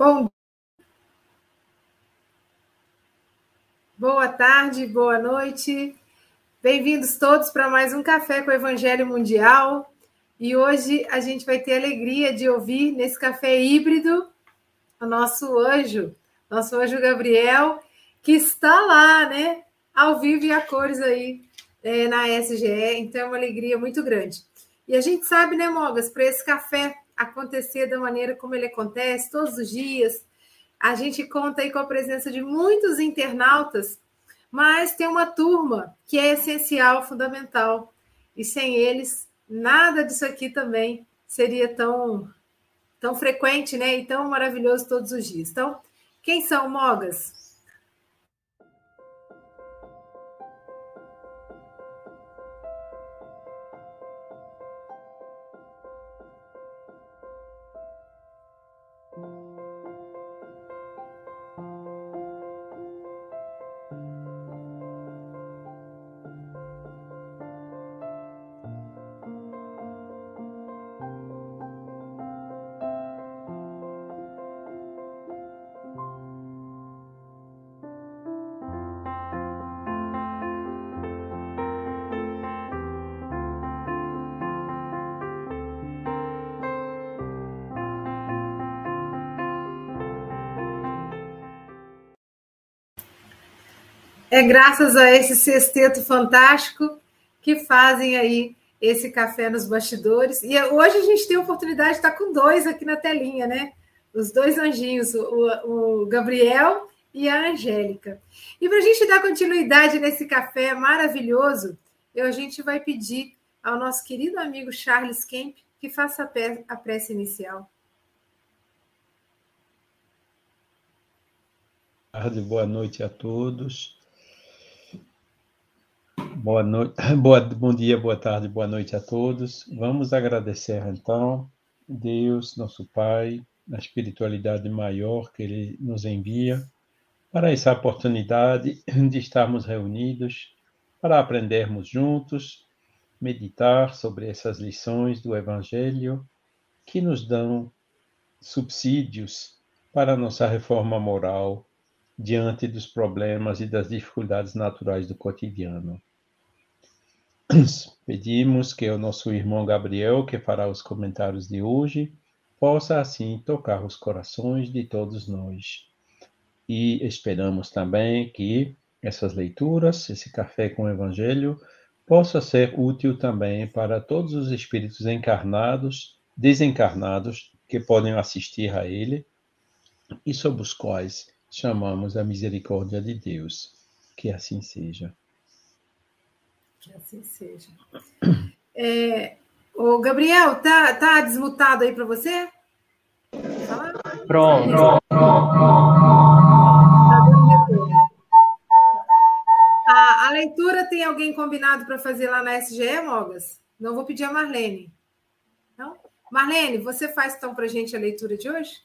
Bom, boa tarde, boa noite. Bem-vindos todos para mais um Café com o Evangelho Mundial. E hoje a gente vai ter a alegria de ouvir nesse café híbrido o nosso anjo, nosso anjo Gabriel, que está lá, né? Ao vivo e a cores aí é, na SGE. Então é uma alegria muito grande. E a gente sabe, né, Mogas, para esse café acontecer da maneira como ele acontece, todos os dias. A gente conta aí com a presença de muitos internautas, mas tem uma turma que é essencial, fundamental. E sem eles, nada disso aqui também seria tão, tão frequente, né? E tão maravilhoso todos os dias. Então, quem são Mogas? É graças a esse sexteto fantástico que fazem aí esse café nos bastidores. E hoje a gente tem a oportunidade de estar com dois aqui na telinha, né? Os dois anjinhos, o, o Gabriel e a Angélica. E para a gente dar continuidade nesse café maravilhoso, eu, a gente vai pedir ao nosso querido amigo Charles Kemp que faça a prece inicial. Boa noite a todos. Boa noite, boa, bom dia, boa tarde, boa noite a todos. Vamos agradecer então Deus, nosso Pai, a espiritualidade maior que Ele nos envia para essa oportunidade de estarmos reunidos para aprendermos juntos, meditar sobre essas lições do Evangelho que nos dão subsídios para nossa reforma moral diante dos problemas e das dificuldades naturais do cotidiano. Pedimos que o nosso irmão Gabriel, que fará os comentários de hoje, possa assim tocar os corações de todos nós. E esperamos também que essas leituras, esse café com o Evangelho, possa ser útil também para todos os espíritos encarnados, desencarnados, que podem assistir a ele e sob os quais chamamos a misericórdia de Deus. Que assim seja. Que assim seja. É, o Gabriel, tá, tá desmutado aí para você? Pronto. Pronto. A, a leitura tem alguém combinado para fazer lá na SGE, Mogas? Não vou pedir a Marlene. Não? Marlene, você faz então para a gente a leitura de hoje?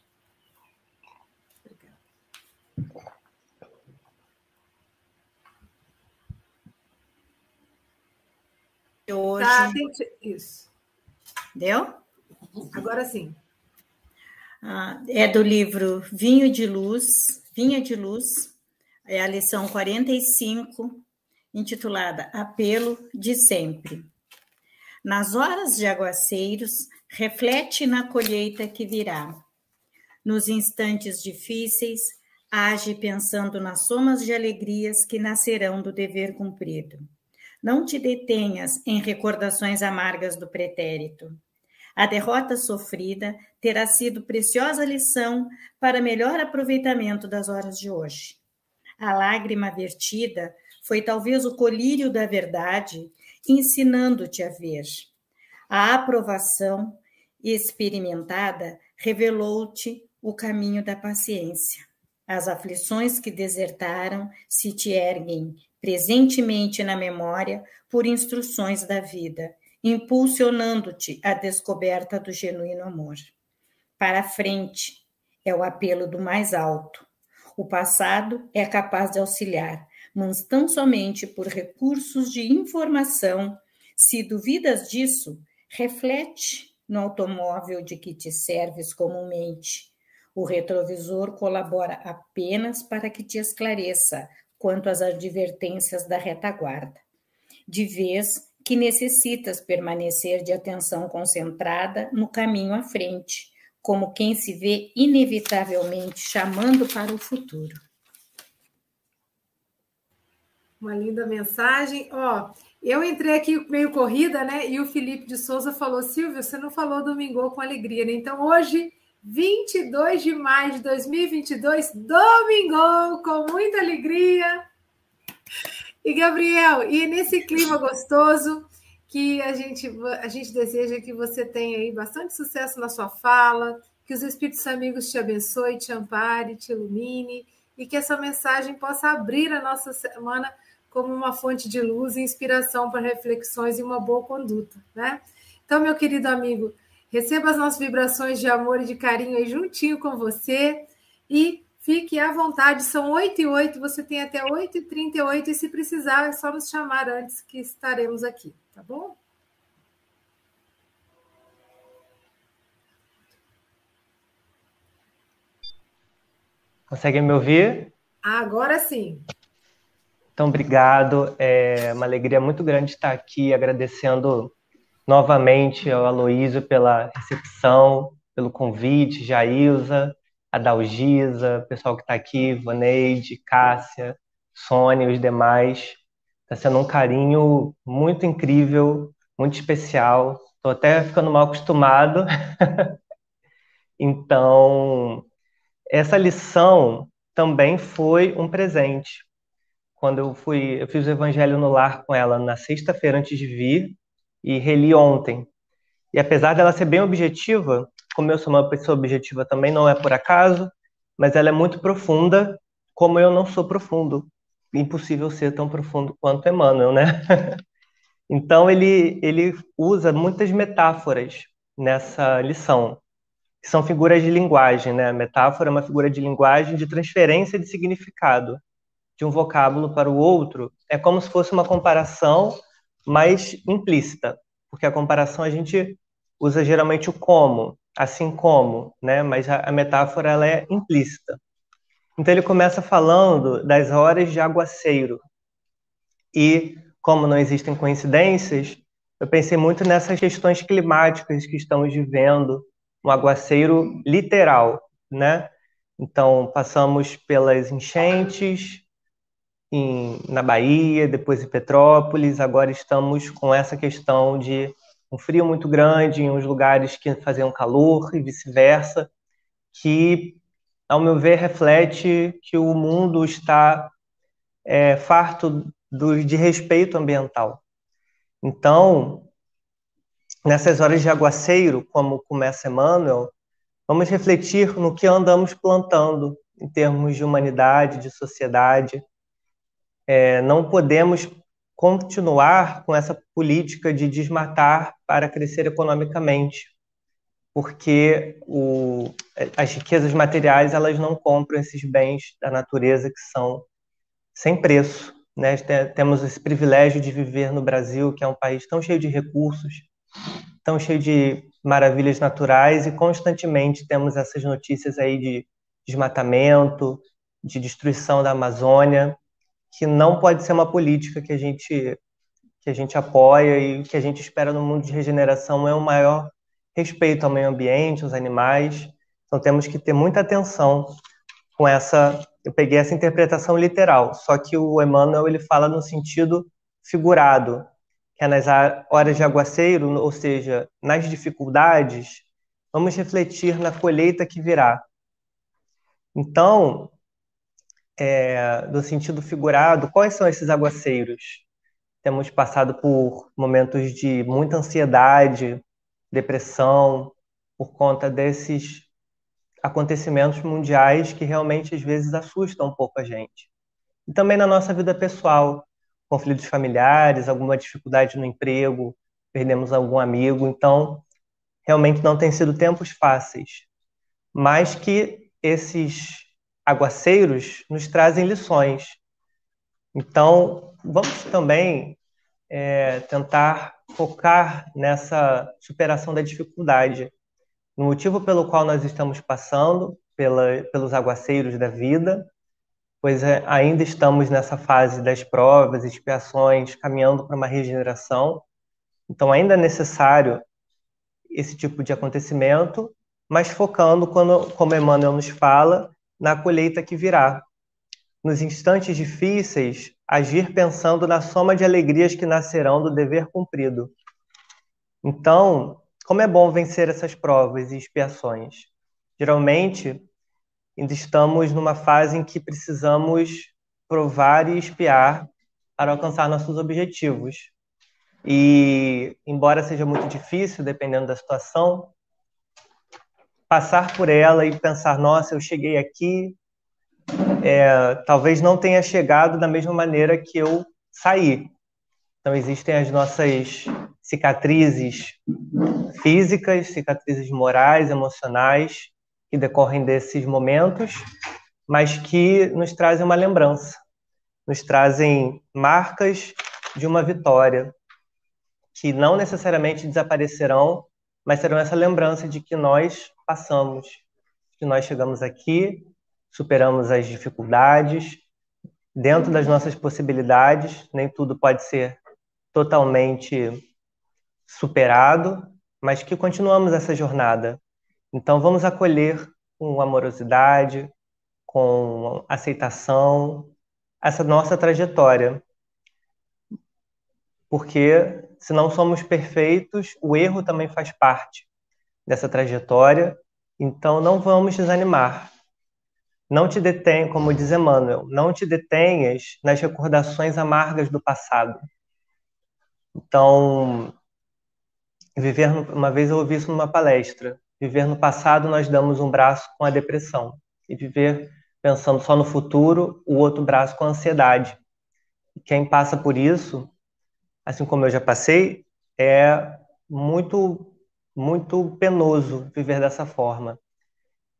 Hoje. Tá, Isso. Deu? Agora sim. Ah, é do livro Vinho de Luz, Vinha de Luz, é a lição 45, intitulada Apelo de Sempre. Nas horas de aguaceiros, reflete na colheita que virá. Nos instantes difíceis, age pensando nas somas de alegrias que nascerão do dever cumprido. Não te detenhas em recordações amargas do pretérito. A derrota sofrida terá sido preciosa lição para melhor aproveitamento das horas de hoje. A lágrima vertida foi talvez o colírio da verdade, ensinando-te a ver. A aprovação experimentada revelou-te o caminho da paciência. As aflições que desertaram se te erguem presentemente na memória por instruções da vida, impulsionando-te à descoberta do genuíno amor. Para frente é o apelo do mais alto. O passado é capaz de auxiliar, mas tão somente por recursos de informação. Se duvidas disso, reflete no automóvel de que te serves comumente. O retrovisor colabora apenas para que te esclareça quanto às advertências da retaguarda. De vez que necessitas permanecer de atenção concentrada no caminho à frente, como quem se vê inevitavelmente chamando para o futuro. Uma linda mensagem. Ó, eu entrei aqui meio corrida, né? E o Felipe de Souza falou: Silvio, você não falou domingo com alegria, né? Então hoje 22 de maio de 2022, domingo, com muita alegria. E Gabriel, e nesse clima gostoso que a gente, a gente deseja que você tenha aí bastante sucesso na sua fala, que os Espíritos Amigos te abençoe, te ampare, te ilumine e que essa mensagem possa abrir a nossa semana como uma fonte de luz e inspiração para reflexões e uma boa conduta, né? Então, meu querido amigo, Receba as nossas vibrações de amor e de carinho aí juntinho com você e fique à vontade. São 8 e 8, você tem até 8 e 38 e se precisar é só nos chamar antes que estaremos aqui, tá bom? Conseguem me ouvir? Agora sim. Então, obrigado. É uma alegria muito grande estar aqui agradecendo novamente ao Aloísio pela recepção, pelo convite, Jailza, Adalgisa, pessoal que está aqui, Vaneide, Cássia, Sônia e os demais. Está sendo um carinho muito incrível, muito especial. Estou até ficando mal acostumado. então, essa lição também foi um presente. Quando eu fui, eu fiz o evangelho no lar com ela na sexta-feira antes de vir, e reli ontem. E apesar dela ser bem objetiva, como eu sou uma pessoa objetiva também, não é por acaso, mas ela é muito profunda, como eu não sou profundo. Impossível ser tão profundo quanto Emmanuel, né? então ele, ele usa muitas metáforas nessa lição, que são figuras de linguagem, né? A metáfora é uma figura de linguagem de transferência de significado de um vocábulo para o outro. É como se fosse uma comparação mais implícita, porque a comparação a gente usa geralmente o como, assim como, né? Mas a, a metáfora ela é implícita. Então ele começa falando das horas de aguaceiro. E como não existem coincidências, eu pensei muito nessas questões climáticas que estamos vivendo, um aguaceiro literal, né? Então passamos pelas enchentes, em, na Bahia, depois em Petrópolis. Agora estamos com essa questão de um frio muito grande em uns lugares que faziam calor e vice-versa, que, ao meu ver, reflete que o mundo está é, farto do, de respeito ambiental. Então, nessas horas de aguaceiro, como começa Emmanuel, vamos refletir no que andamos plantando em termos de humanidade, de sociedade, é, não podemos continuar com essa política de desmatar para crescer economicamente, porque o, as riquezas materiais elas não compram esses bens da natureza que são sem preço. Né? Temos esse privilégio de viver no Brasil, que é um país tão cheio de recursos, tão cheio de maravilhas naturais, e constantemente temos essas notícias aí de desmatamento, de destruição da Amazônia, que não pode ser uma política que a gente que a gente apoia e que a gente espera no mundo de regeneração é o maior respeito ao meio ambiente, aos animais. Então temos que ter muita atenção com essa. Eu peguei essa interpretação literal, só que o Emmanuel ele fala no sentido figurado, que é nas horas de aguaceiro, ou seja, nas dificuldades, vamos refletir na colheita que virá. Então, é, do sentido figurado, quais são esses aguaceiros? Temos passado por momentos de muita ansiedade, depressão, por conta desses acontecimentos mundiais que realmente às vezes assustam um pouco a gente. E também na nossa vida pessoal, conflitos familiares, alguma dificuldade no emprego, perdemos algum amigo, então realmente não tem sido tempos fáceis, mas que esses aguaceiros nos trazem lições. Então, vamos também é, tentar focar nessa superação da dificuldade, no motivo pelo qual nós estamos passando, pela, pelos aguaceiros da vida, pois é, ainda estamos nessa fase das provas, expiações, caminhando para uma regeneração. Então, ainda é necessário esse tipo de acontecimento, mas focando, quando, como Emmanuel nos fala, na colheita que virá. Nos instantes difíceis, agir pensando na soma de alegrias que nascerão do dever cumprido. Então, como é bom vencer essas provas e expiações. Geralmente, ainda estamos numa fase em que precisamos provar e espiar para alcançar nossos objetivos. E, embora seja muito difícil, dependendo da situação, passar por ela e pensar: nossa, eu cheguei aqui, é, talvez não tenha chegado da mesma maneira que eu saí. Então, existem as nossas cicatrizes físicas, cicatrizes morais, emocionais, que decorrem desses momentos, mas que nos trazem uma lembrança, nos trazem marcas de uma vitória, que não necessariamente desaparecerão, mas serão essa lembrança de que nós passamos, que nós chegamos aqui, superamos as dificuldades, dentro das nossas possibilidades, nem tudo pode ser totalmente superado, mas que continuamos essa jornada. Então vamos acolher com amorosidade, com aceitação essa nossa trajetória. Porque se não somos perfeitos, o erro também faz parte dessa trajetória, então não vamos desanimar. Não te detém, como diz Emmanuel, não te detenhas nas recordações amargas do passado. Então, viver uma vez eu ouvi isso numa palestra, viver no passado nós damos um braço com a depressão e viver pensando só no futuro, o outro braço com a ansiedade. Quem passa por isso, assim como eu já passei, é muito muito penoso viver dessa forma.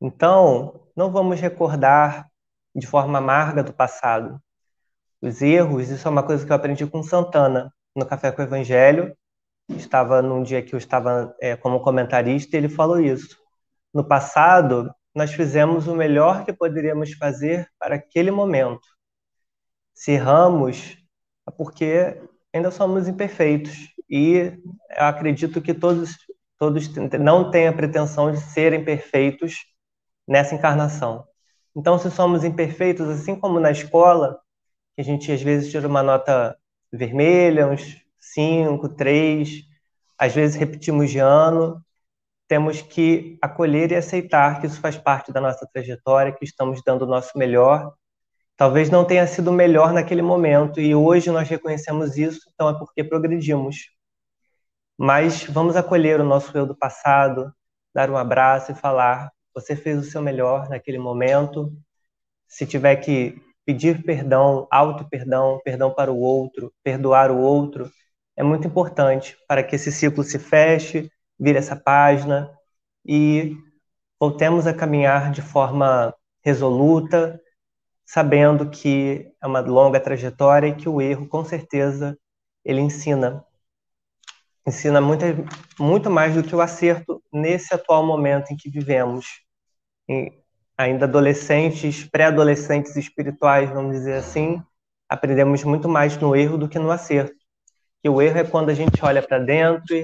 Então, não vamos recordar de forma amarga do passado. Os erros, isso é uma coisa que eu aprendi com Santana no Café com o Evangelho. Estava num dia que eu estava é, como comentarista e ele falou isso. No passado, nós fizemos o melhor que poderíamos fazer para aquele momento. Se erramos, é porque ainda somos imperfeitos. E eu acredito que todos todos não têm a pretensão de serem perfeitos nessa encarnação. Então, se somos imperfeitos, assim como na escola, que a gente às vezes tira uma nota vermelha, uns 5, 3, às vezes repetimos de ano, temos que acolher e aceitar que isso faz parte da nossa trajetória, que estamos dando o nosso melhor. Talvez não tenha sido melhor naquele momento e hoje nós reconhecemos isso, então é porque progredimos. Mas vamos acolher o nosso eu do passado, dar um abraço e falar: você fez o seu melhor naquele momento. Se tiver que pedir perdão, auto-perdão, perdão para o outro, perdoar o outro, é muito importante para que esse ciclo se feche, vire essa página e voltemos a caminhar de forma resoluta, sabendo que é uma longa trajetória e que o erro, com certeza, ele ensina ensina muito, mais do que o acerto nesse atual momento em que vivemos. E ainda adolescentes, pré-adolescentes espirituais, vamos dizer assim, aprendemos muito mais no erro do que no acerto. Que o erro é quando a gente olha para dentro,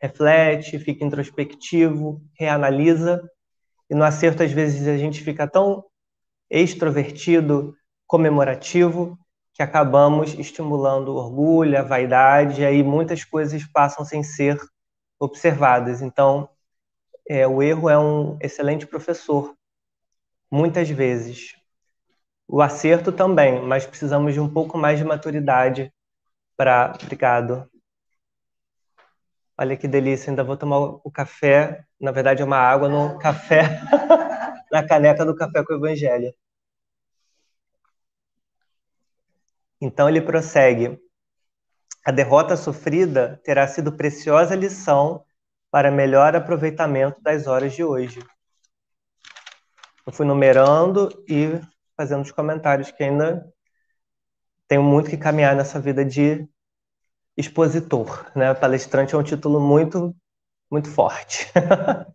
reflete, fica introspectivo, reanalisa, e no acerto às vezes a gente fica tão extrovertido, comemorativo, que acabamos estimulando orgulho, a vaidade, e aí muitas coisas passam sem ser observadas. Então, é, o erro é um excelente professor, muitas vezes. o acerto também, mas precisamos de um pouco mais de maturidade para. Obrigado. Olha que delícia, ainda vou tomar o café. Na verdade, é uma água no café, na caneca do café com o Evangelho. Então ele prossegue. A derrota sofrida terá sido preciosa lição para melhor aproveitamento das horas de hoje. Eu fui numerando e fazendo os comentários que ainda tenho muito que caminhar nessa vida de expositor, né? Palestrante é um título muito, muito forte.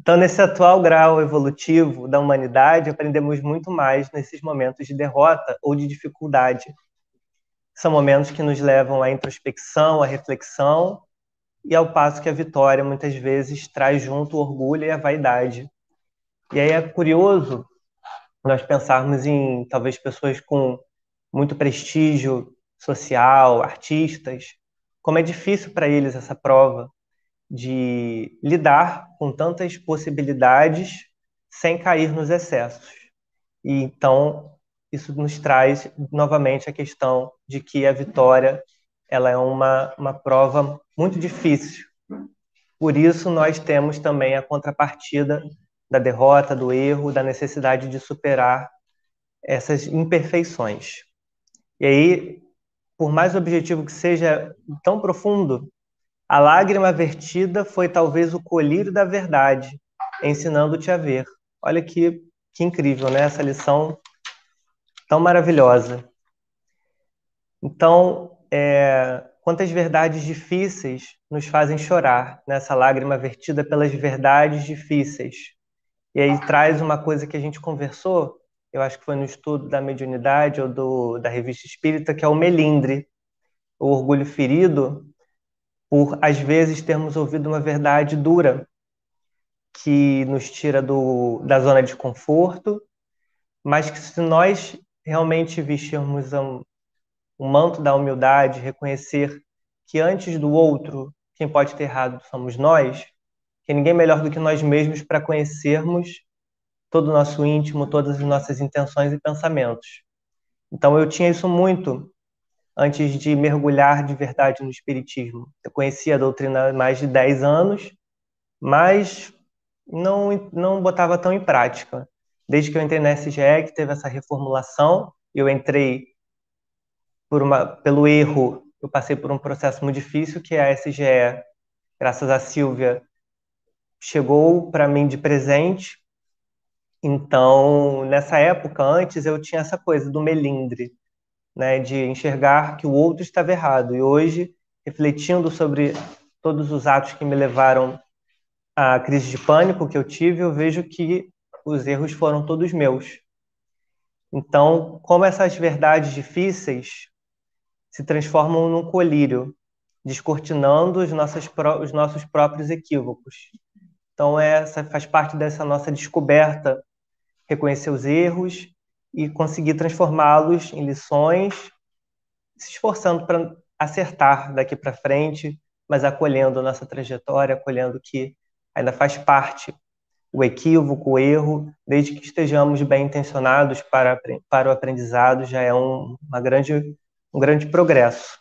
então, nesse atual grau evolutivo da humanidade, aprendemos muito mais nesses momentos de derrota ou de dificuldade. São momentos que nos levam à introspecção, à reflexão, e ao passo que a vitória muitas vezes traz junto o orgulho e a vaidade. E aí é curioso nós pensarmos em talvez pessoas com muito prestígio social, artistas, como é difícil para eles essa prova de lidar com tantas possibilidades sem cair nos excessos. E então isso nos traz novamente a questão de que a vitória ela é uma, uma prova muito difícil. Por isso nós temos também a contrapartida da derrota, do erro, da necessidade de superar essas imperfeições. E aí por mais objetivo que seja tão profundo, a lágrima vertida foi talvez o colírio da verdade, ensinando-te a ver. Olha que, que incrível, né? Essa lição tão maravilhosa. Então, é, quantas verdades difíceis nos fazem chorar nessa lágrima vertida pelas verdades difíceis. E aí traz uma coisa que a gente conversou eu acho que foi no estudo da mediunidade ou do, da revista espírita, que é o melindre, o orgulho ferido, por às vezes termos ouvido uma verdade dura, que nos tira do, da zona de conforto, mas que se nós realmente vestirmos um, um manto da humildade, reconhecer que antes do outro, quem pode ter errado somos nós, que ninguém melhor do que nós mesmos para conhecermos todo o nosso íntimo, todas as nossas intenções e pensamentos. Então eu tinha isso muito antes de mergulhar de verdade no espiritismo. Eu conhecia a doutrina há mais de 10 anos, mas não não botava tão em prática. Desde que eu entrei na SGE, que teve essa reformulação, eu entrei uma, pelo erro, eu passei por um processo muito difícil, que é a SGE, graças a Silvia, chegou para mim de presente então, nessa época, antes, eu tinha essa coisa do melindre, né, de enxergar que o outro estava errado. E hoje, refletindo sobre todos os atos que me levaram à crise de pânico que eu tive, eu vejo que os erros foram todos meus. Então, como essas verdades difíceis se transformam num colírio, descortinando os os nossos próprios equívocos. Então, essa faz parte dessa nossa descoberta reconhecer os erros e conseguir transformá-los em lições, se esforçando para acertar daqui para frente, mas acolhendo a nossa trajetória, acolhendo que ainda faz parte o equívoco, o erro, desde que estejamos bem intencionados para, para o aprendizado, já é um, uma grande, um grande progresso.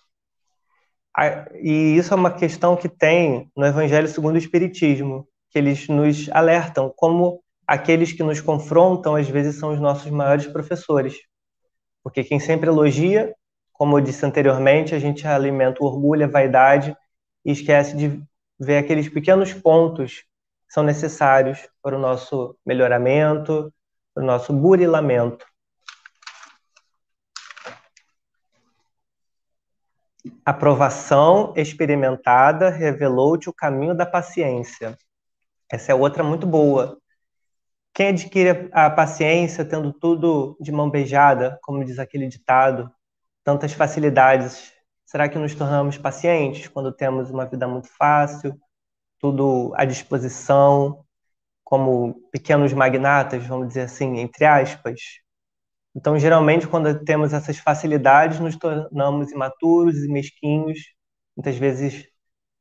E isso é uma questão que tem no Evangelho segundo o Espiritismo, que eles nos alertam como aqueles que nos confrontam, às vezes, são os nossos maiores professores. Porque quem sempre elogia, como eu disse anteriormente, a gente alimenta o orgulho, a vaidade e esquece de ver aqueles pequenos pontos que são necessários para o nosso melhoramento, para o nosso burilamento. A provação experimentada revelou-te o caminho da paciência. Essa é outra muito boa. Quem adquire a paciência tendo tudo de mão beijada, como diz aquele ditado, tantas facilidades, será que nos tornamos pacientes quando temos uma vida muito fácil, tudo à disposição, como pequenos magnatas, vamos dizer assim, entre aspas? Então, geralmente, quando temos essas facilidades, nos tornamos imaturos e mesquinhos, muitas vezes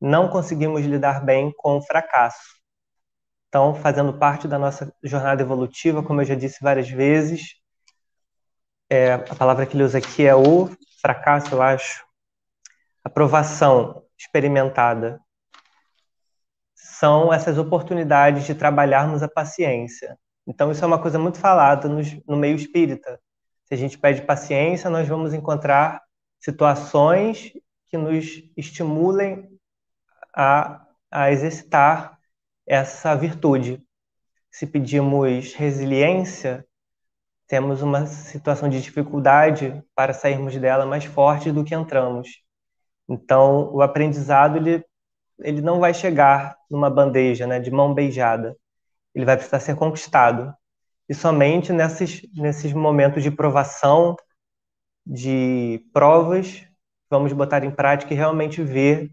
não conseguimos lidar bem com o fracasso estão fazendo parte da nossa jornada evolutiva, como eu já disse várias vezes. é, a palavra que ele usa aqui é o fracasso, eu acho, aprovação experimentada, são essas oportunidades de trabalharmos a paciência. Então, isso é uma coisa muito falada no, no meio espírita. Se a gente pede paciência, nós vamos encontrar situações que nos estimulem a, a exercitar essa virtude. Se pedimos resiliência, temos uma situação de dificuldade para sairmos dela mais forte do que entramos. Então, o aprendizado ele, ele não vai chegar numa bandeja, né, de mão beijada. Ele vai precisar ser conquistado. E somente nesses, nesses momentos de provação, de provas, vamos botar em prática e realmente ver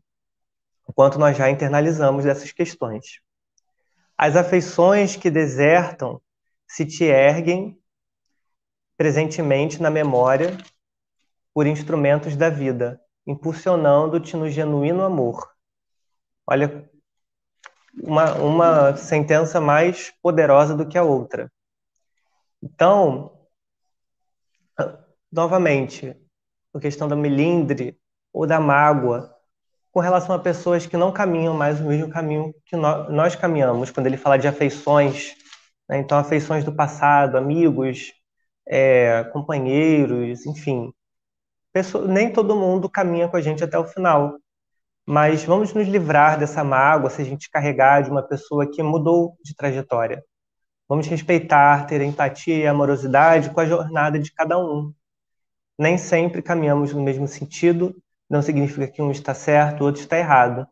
o quanto nós já internalizamos dessas questões. As afeições que desertam se te erguem presentemente na memória por instrumentos da vida, impulsionando-te no genuíno amor. Olha, uma, uma sentença mais poderosa do que a outra. Então, novamente, a questão da melindre ou da mágoa com relação a pessoas que não caminham mais o mesmo caminho que nós, caminhamos, quando ele fala de afeições, né? então afeições do passado, amigos, é, companheiros, enfim. Pessoa, nem todo mundo caminha com a gente até o final, mas vamos nos livrar dessa mágoa se a gente carregar de uma pessoa que mudou de trajetória. Vamos respeitar, ter empatia e amorosidade com a jornada de cada um. Nem sempre caminhamos no mesmo sentido, não significa que um está certo, o outro está errado,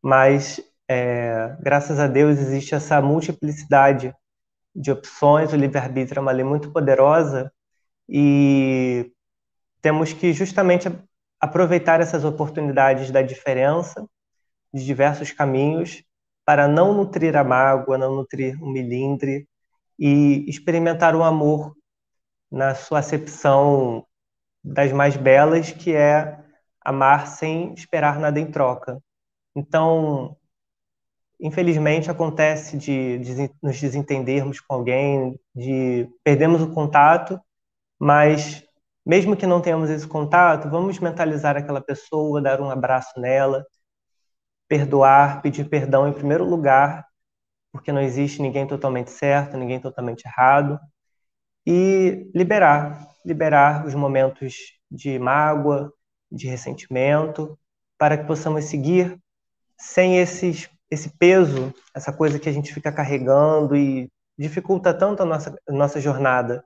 mas é, graças a Deus existe essa multiplicidade de opções, o livre-arbítrio é uma lei muito poderosa. E temos que justamente aproveitar essas oportunidades da diferença, de diversos caminhos, para não nutrir a mágoa, não nutrir o milindre e experimentar o amor na sua acepção das mais belas, que é amar sem esperar nada em troca. Então, infelizmente acontece de, de, nos desentendermos com alguém, de perdermos o contato, mas mesmo que não tenhamos esse contato, vamos mentalizar aquela pessoa, dar um abraço nela, perdoar, pedir perdão em primeiro lugar, porque não existe ninguém totalmente certo, ninguém totalmente errado, e liberar, liberar os momentos de mágoa, de ressentimento, para que possamos seguir sem esses esse peso, essa coisa que a gente fica carregando e dificulta tanto a nossa, a nossa jornada.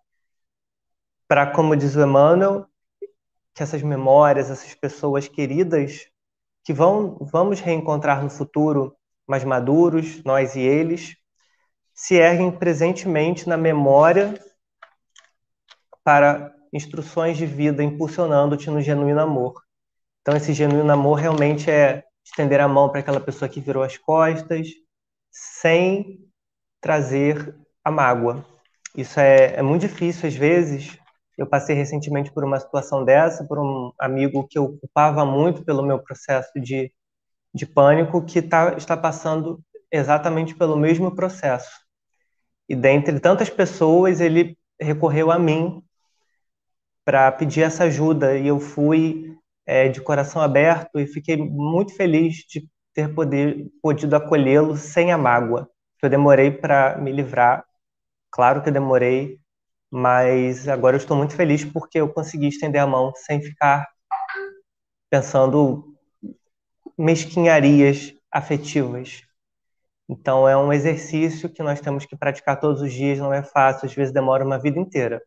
Para, como diz o Emmanuel, que essas memórias, essas pessoas queridas, que vão, vamos reencontrar no futuro mais maduros, nós e eles, se erguem presentemente na memória para instruções de vida impulsionando-te no genuíno amor. Então, esse genuíno amor realmente é estender a mão para aquela pessoa que virou as costas, sem trazer a mágoa. Isso é, é muito difícil às vezes. Eu passei recentemente por uma situação dessa, por um amigo que eu culpava muito pelo meu processo de, de pânico, que tá, está passando exatamente pelo mesmo processo. E dentre tantas pessoas, ele recorreu a mim para pedir essa ajuda e eu fui é, de coração aberto e fiquei muito feliz de ter poder, podido acolhê-lo sem a mágoa. Eu demorei para me livrar, claro que eu demorei, mas agora eu estou muito feliz porque eu consegui estender a mão sem ficar pensando mesquinharias afetivas. Então é um exercício que nós temos que praticar todos os dias, não é fácil, às vezes demora uma vida inteira.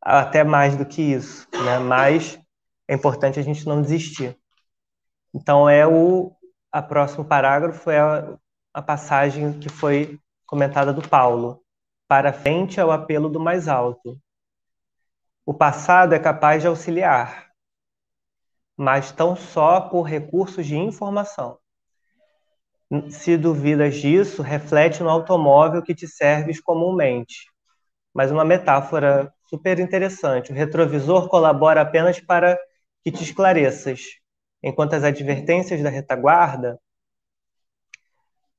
Até mais do que isso, né? Mas é importante a gente não desistir. Então, é o a próximo parágrafo é a, a passagem que foi comentada do Paulo. Para frente é o apelo do mais alto. O passado é capaz de auxiliar, mas tão só por recursos de informação. Se duvidas disso, reflete no automóvel que te serves comumente. Mas uma metáfora super interessante. O retrovisor colabora apenas para que te esclareças, enquanto as advertências da retaguarda,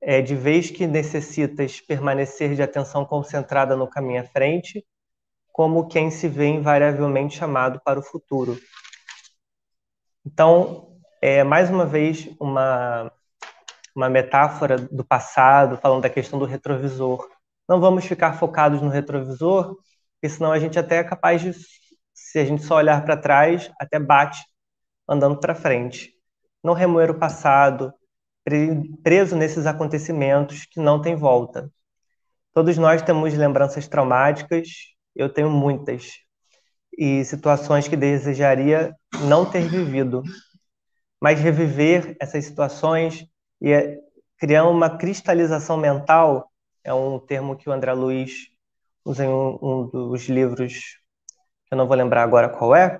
é, de vez que necessitas permanecer de atenção concentrada no caminho à frente, como quem se vê invariavelmente chamado para o futuro. Então, é mais uma vez uma, uma metáfora do passado, falando da questão do retrovisor. Não vamos ficar focados no retrovisor, porque senão a gente até é capaz de, se a gente só olhar para trás, até bate andando para frente. Não remoer o passado, preso nesses acontecimentos que não tem volta. Todos nós temos lembranças traumáticas, eu tenho muitas, e situações que desejaria não ter vivido. Mas reviver essas situações e é criar uma cristalização mental é um termo que o André Luiz usa em um, um dos livros, eu não vou lembrar agora qual é,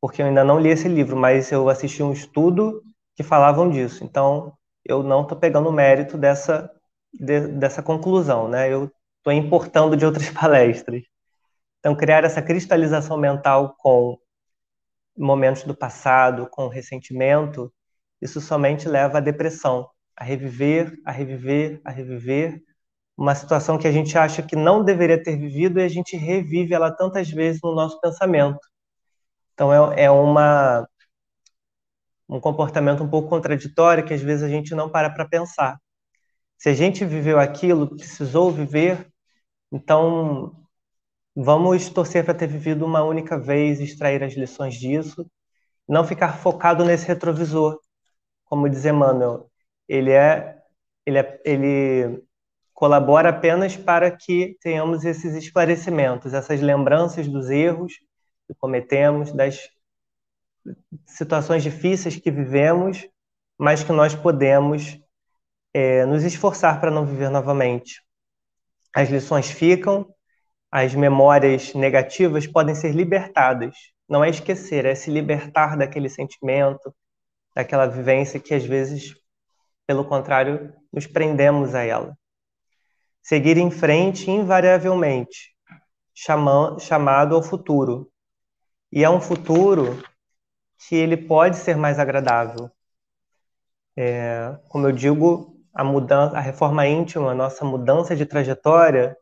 porque eu ainda não li esse livro, mas eu assisti um estudo que falavam disso. Então, eu não estou pegando o mérito dessa, de, dessa conclusão, né? Eu estou importando de outras palestras. Então, criar essa cristalização mental com momentos do passado, com ressentimento, isso somente leva à depressão, a reviver, a reviver, a reviver uma situação que a gente acha que não deveria ter vivido e a gente revive ela tantas vezes no nosso pensamento. Então, é, é uma um comportamento um pouco contraditório que às vezes a gente não para para pensar. Se a gente viveu aquilo, precisou viver, então vamos torcer para ter vivido uma única vez, extrair as lições disso, não ficar focado nesse retrovisor. Como diz Emmanuel, ele é ele, é, ele colabora apenas para que tenhamos esses esclarecimentos, essas lembranças dos erros que cometemos, das situações difíceis que vivemos, mas que nós podemos é, nos esforçar para não viver novamente. As lições ficam, as memórias negativas podem ser libertadas. Não é esquecer, é se libertar daquele sentimento, daquela vivência que às vezes, pelo contrário, nos prendemos a ela. Seguir em frente invariavelmente, chamado ao futuro. E é um futuro que ele pode ser mais agradável. É, como eu digo, a mudança, a reforma íntima, a nossa mudança de trajetória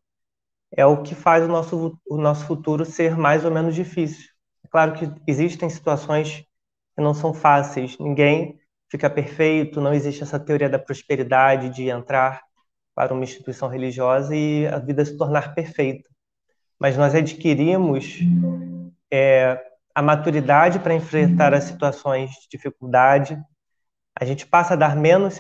é o que faz o nosso, o nosso futuro ser mais ou menos difícil. É claro que existem situações que não são fáceis, ninguém fica perfeito, não existe essa teoria da prosperidade de entrar para uma instituição religiosa e a vida se tornar perfeita. Mas nós adquirimos é, a maturidade para enfrentar as situações de dificuldade, a gente passa a dar menos,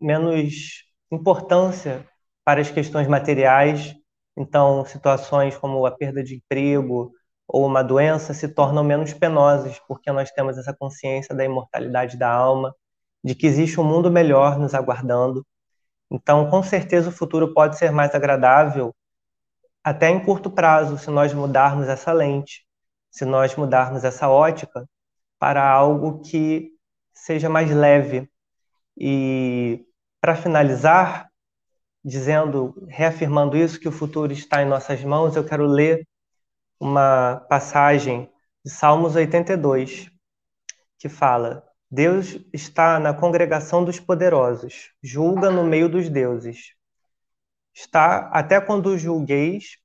menos importância para as questões materiais, então situações como a perda de emprego ou uma doença se tornam menos penosas, porque nós temos essa consciência da imortalidade da alma, de que existe um mundo melhor nos aguardando. Então, com certeza, o futuro pode ser mais agradável, até em curto prazo, se nós mudarmos essa lente se nós mudarmos essa ótica para algo que seja mais leve. E para finalizar, dizendo, reafirmando isso que o futuro está em nossas mãos, eu quero ler uma passagem de Salmos 82, que fala: Deus está na congregação dos poderosos, julga no meio dos deuses. Está até quando julgueis,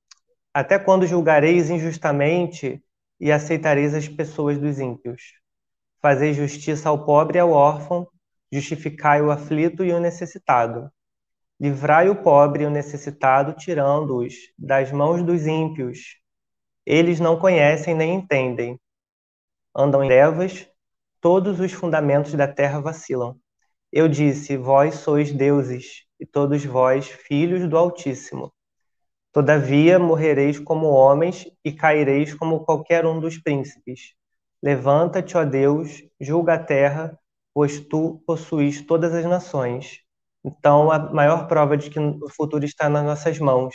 até quando julgareis injustamente e aceitareis as pessoas dos ímpios. Fazei justiça ao pobre e ao órfão, justificai o aflito e o necessitado. Livrai o pobre e o necessitado, tirando-os das mãos dos ímpios. Eles não conhecem nem entendem. Andam em trevas, todos os fundamentos da terra vacilam. Eu disse: Vós sois deuses, e todos vós filhos do Altíssimo. Todavia morrereis como homens e caireis como qualquer um dos príncipes. Levanta-te, ó Deus, julga a terra, pois tu possuís todas as nações. Então, a maior prova de que o futuro está nas nossas mãos.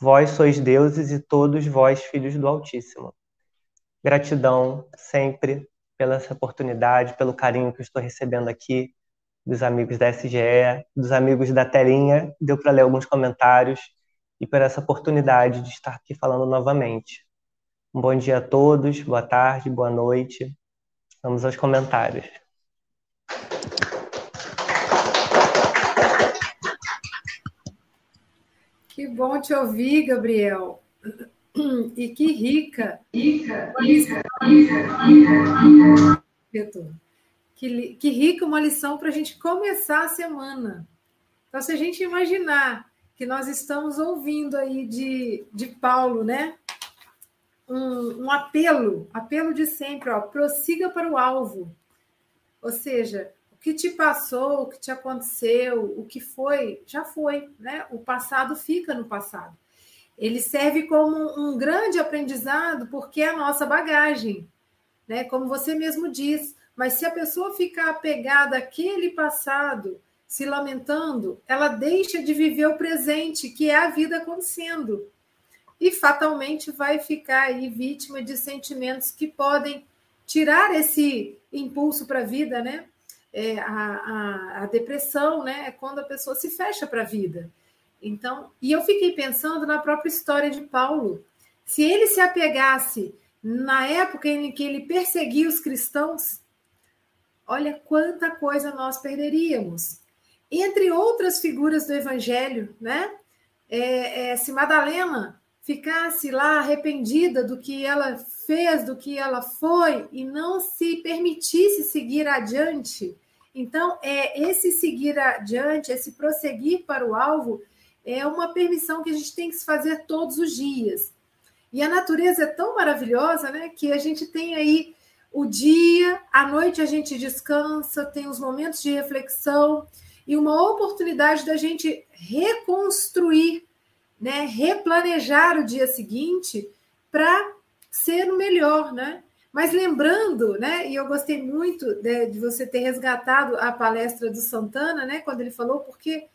Vós sois deuses e todos vós filhos do Altíssimo. Gratidão sempre pela essa oportunidade, pelo carinho que eu estou recebendo aqui dos amigos da SGE, dos amigos da telinha. Deu para ler alguns comentários e por essa oportunidade de estar aqui falando novamente. Um bom dia a todos, boa tarde, boa noite. Vamos aos comentários. Que bom te ouvir, Gabriel. E que rica. Rica, rica, rica, rica. Que, que rica uma lição para a gente começar a semana. Então, se a gente imaginar que nós estamos ouvindo aí de, de Paulo, né? Um, um apelo, apelo de sempre, ó, prossiga para o alvo. Ou seja, o que te passou, o que te aconteceu, o que foi, já foi, né? O passado fica no passado. Ele serve como um grande aprendizado porque é a nossa bagagem, né? Como você mesmo diz. Mas se a pessoa ficar apegada àquele passado, se lamentando, ela deixa de viver o presente, que é a vida acontecendo. E fatalmente vai ficar aí vítima de sentimentos que podem tirar esse impulso para a vida, né? É, a, a, a, depressão, né? É quando a pessoa se fecha para a vida. Então, e eu fiquei pensando na própria história de Paulo. Se ele se apegasse na época em que ele perseguia os cristãos, olha quanta coisa nós perderíamos entre outras figuras do Evangelho, né? É, é, se Madalena ficasse lá arrependida do que ela fez, do que ela foi, e não se permitisse seguir adiante, então é esse seguir adiante, esse prosseguir para o alvo, é uma permissão que a gente tem que se fazer todos os dias. E a natureza é tão maravilhosa, né, que a gente tem aí o dia, à noite a gente descansa, tem os momentos de reflexão, e uma oportunidade da gente reconstruir, né, replanejar o dia seguinte para ser o melhor, né? Mas lembrando, né, e eu gostei muito de, de, você ter resgatado a palestra do Santana, né, quando ele falou, porque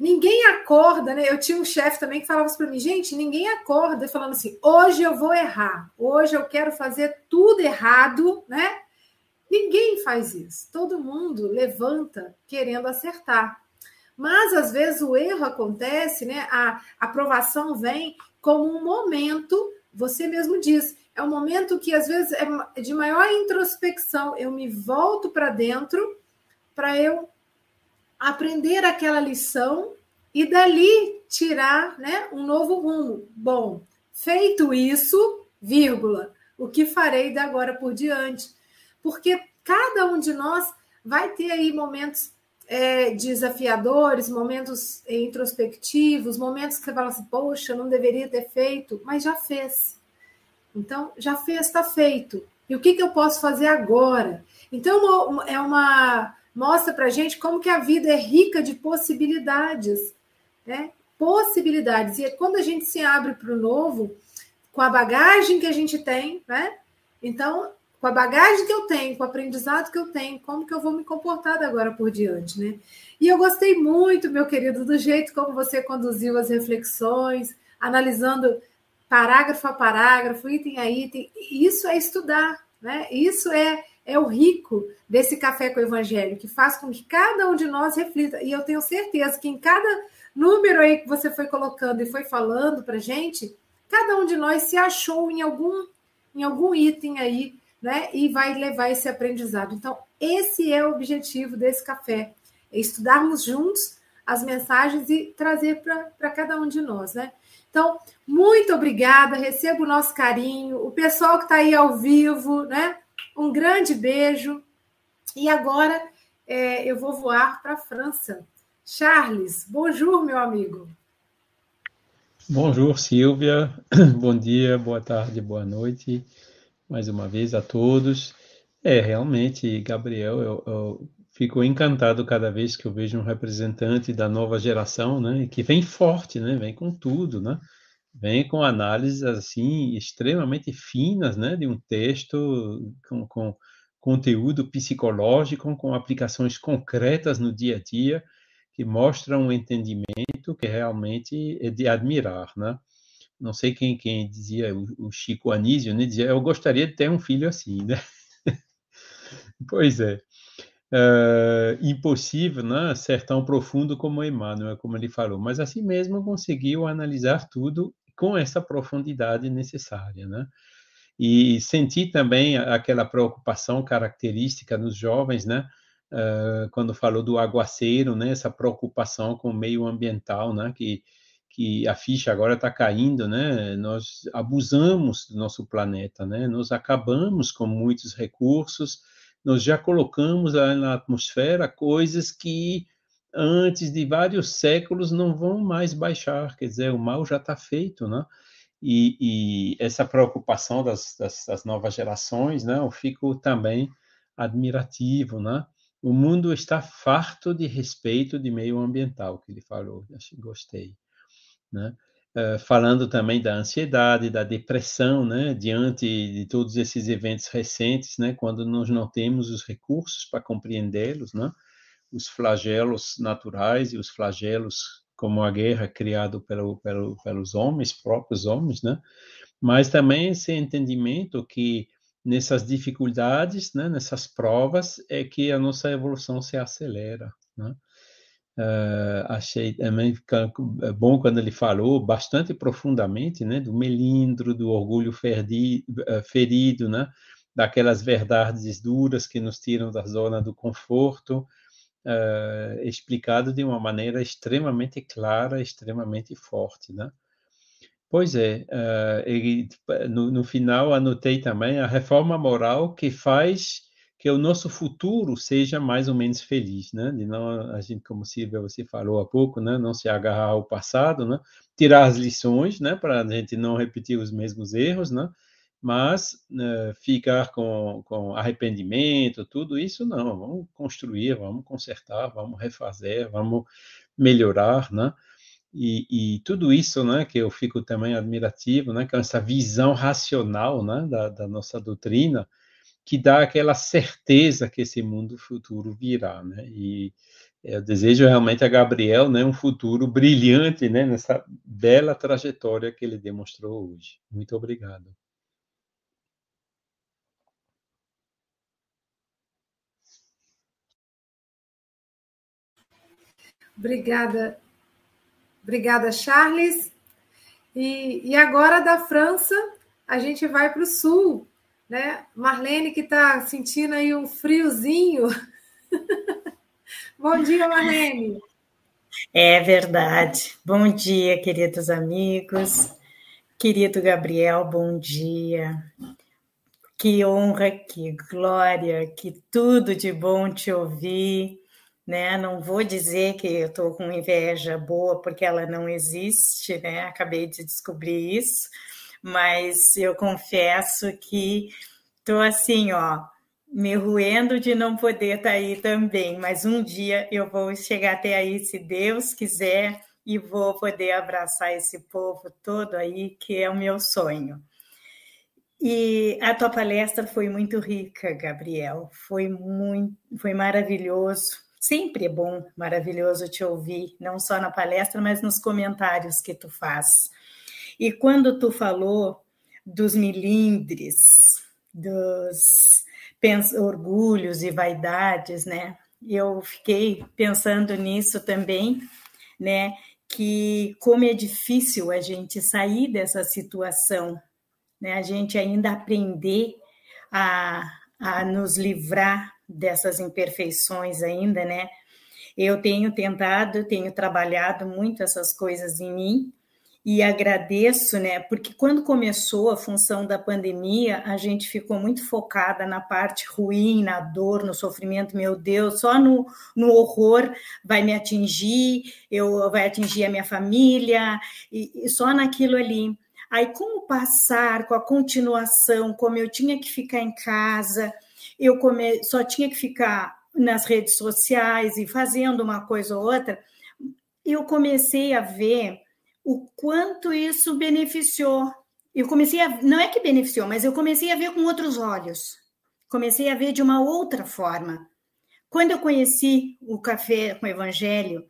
ninguém acorda, né? Eu tinha um chefe também que falava isso para mim, gente, ninguém acorda falando assim, hoje eu vou errar, hoje eu quero fazer tudo errado, né? Ninguém faz isso. Todo mundo levanta querendo acertar. Mas às vezes o erro acontece, né? A aprovação vem como um momento, você mesmo diz, é um momento que às vezes é de maior introspecção. Eu me volto para dentro para eu aprender aquela lição e dali tirar, né, um novo rumo. Bom, feito isso, vírgula, o que farei da agora por diante? porque cada um de nós vai ter aí momentos é, desafiadores, momentos introspectivos, momentos que você fala assim, poxa, não deveria ter feito, mas já fez. Então, já fez, está feito. E o que, que eu posso fazer agora? Então, é uma mostra para gente como que a vida é rica de possibilidades, né? Possibilidades. E quando a gente se abre para o novo, com a bagagem que a gente tem, né? Então, com a bagagem que eu tenho, com o aprendizado que eu tenho, como que eu vou me comportar da agora por diante, né? E eu gostei muito, meu querido, do jeito como você conduziu as reflexões, analisando parágrafo a parágrafo, item a item. Isso é estudar, né? Isso é é o rico desse café com o evangelho, que faz com que cada um de nós reflita. E eu tenho certeza que em cada número aí que você foi colocando e foi falando para gente, cada um de nós se achou em algum em algum item aí né? E vai levar esse aprendizado. Então, esse é o objetivo desse café: é estudarmos juntos as mensagens e trazer para cada um de nós, né? Então, muito obrigada, receba o nosso carinho, o pessoal que está aí ao vivo, né? Um grande beijo. E agora é, eu vou voar para a França. Charles, bonjour, meu amigo. Bonjour, Silvia. Bom dia, boa tarde, boa noite mais uma vez a todos. É, realmente, Gabriel, eu, eu, fico encantado cada vez que eu vejo um representante da nova geração, né, que vem forte, né, vem com tudo, né, vem com análises assim extremamente finas, né, de um texto com, com conteúdo psicológico, com aplicações concretas no dia a dia, que mostram um entendimento que realmente é de admirar, né? não sei quem, quem dizia, o, o Chico Anísio, né, dizia, eu gostaria de ter um filho assim, né? pois é. Uh, impossível né, ser tão profundo como Emmanuel, como ele falou, mas assim mesmo conseguiu analisar tudo com essa profundidade necessária, né? E senti também aquela preocupação característica nos jovens, né? Uh, quando falou do aguaceiro, né? Essa preocupação com o meio ambiental, né? Que que a ficha agora está caindo, né? Nós abusamos do nosso planeta, né? Nós acabamos com muitos recursos, nós já colocamos na atmosfera coisas que antes de vários séculos não vão mais baixar, quer dizer, o mal já está feito, né? E, e, essa preocupação das, das, das, novas gerações, né? Eu fico também admirativo, né? O mundo está farto de respeito de meio ambiental, que ele falou, gostei, né? Uh, falando também da ansiedade, da depressão, né, diante de todos esses eventos recentes, né, quando nós não temos os recursos para compreendê-los, né, os flagelos naturais e os flagelos como a guerra criado pelo, pelo, pelos homens, próprios homens, né? Mas também esse entendimento que nessas dificuldades, né, nessas provas, é que a nossa evolução se acelera, né? Uh, achei também é bom quando ele falou bastante profundamente, né, do melindro, do orgulho ferido, eh, ferido, né, daquelas verdades duras que nos tiram da zona do conforto, uh, explicado de uma maneira extremamente clara, extremamente forte, né? Pois é, uh, e, no, no, final anotei também a reforma moral que faz que o nosso futuro seja mais ou menos feliz, né? De não a gente, como Silvia você falou há pouco, né? Não se agarrar ao passado, né? Tirar as lições, né? Para a gente não repetir os mesmos erros, né? Mas uh, ficar com, com arrependimento, tudo isso não, vamos construir, vamos consertar, vamos refazer, vamos melhorar, né? E, e, tudo isso, né, que eu fico também admirativo, né, com essa visão racional, né, da, da nossa doutrina, que dá aquela certeza que esse mundo futuro virá, né? E eu desejo realmente a Gabriel, né, um futuro brilhante, né, nessa bela trajetória que ele demonstrou hoje. Muito obrigado. Obrigada, obrigada, Charles. E, e agora da França, a gente vai para o sul, né? Marlene, que está sentindo aí um friozinho. Bom dia, Marlene. É verdade. Bom dia, queridos amigos. Querido Gabriel, bom dia. Que honra, que glória, que tudo de bom te ouvir né? Não vou dizer que eu estou com inveja boa porque ela não existe, né? Acabei de descobrir isso, mas eu confesso que estou assim, ó, me ruendo de não poder estar tá aí também, mas um dia eu vou chegar até aí, se Deus quiser, e vou poder abraçar esse povo todo aí, que é o meu sonho. E a tua palestra foi muito rica, Gabriel. Foi muito, foi maravilhoso. Sempre é bom, maravilhoso te ouvir, não só na palestra, mas nos comentários que tu faz. E quando tu falou dos milindres, dos orgulhos e vaidades, né? Eu fiquei pensando nisso também, né? Que como é difícil a gente sair dessa situação, né? A gente ainda aprender a, a nos livrar dessas imperfeições ainda, né? Eu tenho tentado, tenho trabalhado muito essas coisas em mim e agradeço, né? Porque quando começou a função da pandemia, a gente ficou muito focada na parte ruim, na dor, no sofrimento. Meu Deus, só no, no horror vai me atingir, eu vai atingir a minha família e, e só naquilo ali. Aí, como passar com a continuação, como eu tinha que ficar em casa, eu come... só tinha que ficar nas redes sociais e fazendo uma coisa ou outra, eu comecei a ver o quanto isso beneficiou. Eu comecei a, não é que beneficiou, mas eu comecei a ver com outros olhos. Comecei a ver de uma outra forma. Quando eu conheci o café com o evangelho,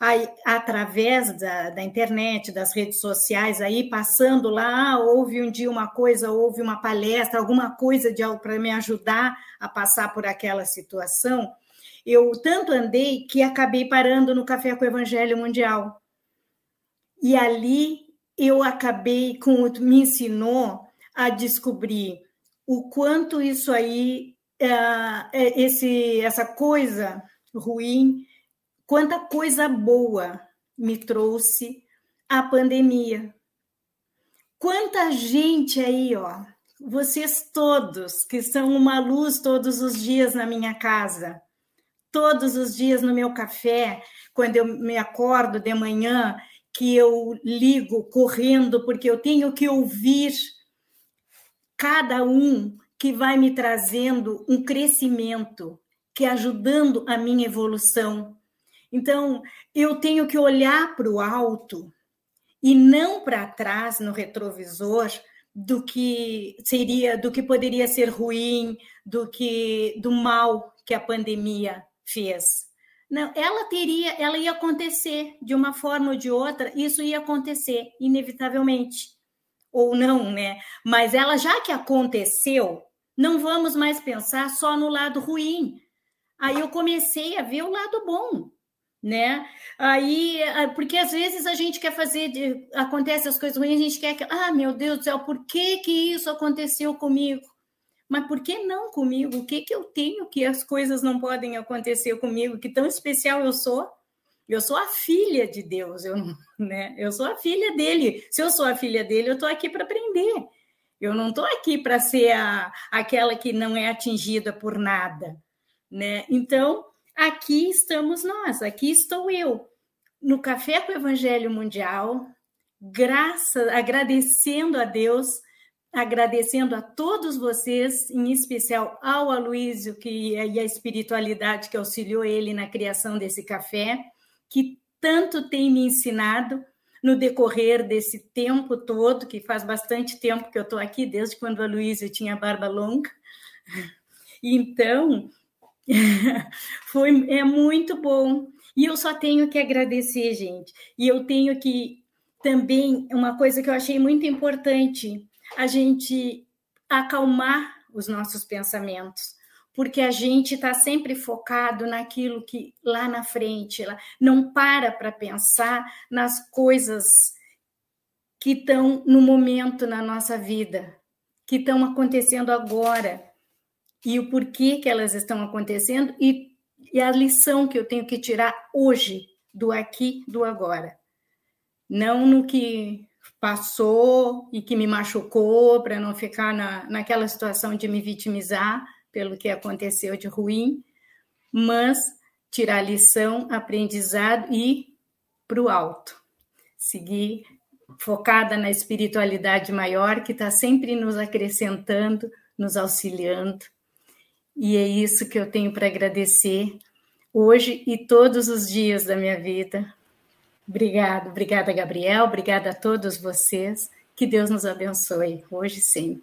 aí, através da, da, internet, das redes sociais, aí passando lá, ah, houve um dia uma coisa, houve uma palestra, alguma coisa para me ajudar a passar por aquela situação, eu tanto andei que acabei parando no Café com o Evangelho Mundial. E ali eu acabei com me ensinou a descobrir o quanto isso aí, é, esse, essa coisa ruim quanta coisa boa me trouxe a pandemia. Quanta gente aí, ó, vocês todos que são uma luz todos os dias na minha casa, todos os dias no meu café, quando eu me acordo de manhã, que eu ligo correndo, porque eu tenho que ouvir cada um que vai me trazendo um crescimento, que ajudando a minha evolução. Então, eu tenho que olhar para o alto e não para trás no retrovisor do que seria, do que poderia ser ruim, do que do mal que a pandemia fez. Não, ela teria, ela ia acontecer de uma forma ou de outra, isso ia acontecer inevitavelmente ou não, né? Mas ela já que aconteceu, não vamos mais pensar só no lado ruim. Aí eu comecei a ver o lado bom né? Aí, ah, porque às vezes a gente quer fazer, acontece as coisas ruins, a gente quer que, ah, meu Deus do céu, por que que isso aconteceu comigo? Mas por que não comigo? O que que eu tenho que as coisas não podem acontecer comigo? Que tão especial eu sou? Eu sou a filha de Deus, eu, né? Eu sou a filha dele. Se eu sou a filha dele, eu estou aqui para aprender. Eu não estou aqui para ser a, aquela que não é atingida por nada, né? Então, aqui estamos nós, aqui estou eu, no Café com o Evangelho Mundial, graças, agradecendo a Deus, agradecendo a todos vocês, em especial ao Aloísio que, e a espiritualidade que auxiliou ele na criação desse café, que tanto tem me ensinado no decorrer desse tempo todo, que faz bastante tempo que eu estou aqui, desde quando o Aloísio tinha barba longa. Então, Foi, é muito bom. E eu só tenho que agradecer, gente. E eu tenho que também, uma coisa que eu achei muito importante, a gente acalmar os nossos pensamentos, porque a gente está sempre focado naquilo que lá na frente, lá, não para para pensar nas coisas que estão no momento na nossa vida, que estão acontecendo agora e o porquê que elas estão acontecendo e, e a lição que eu tenho que tirar hoje, do aqui, do agora. Não no que passou e que me machucou, para não ficar na, naquela situação de me vitimizar pelo que aconteceu de ruim, mas tirar lição, aprendizado e para o alto. Seguir focada na espiritualidade maior que está sempre nos acrescentando, nos auxiliando e é isso que eu tenho para agradecer hoje e todos os dias da minha vida. Obrigada, obrigada, Gabriel, obrigada a todos vocês. Que Deus nos abençoe, hoje e sempre.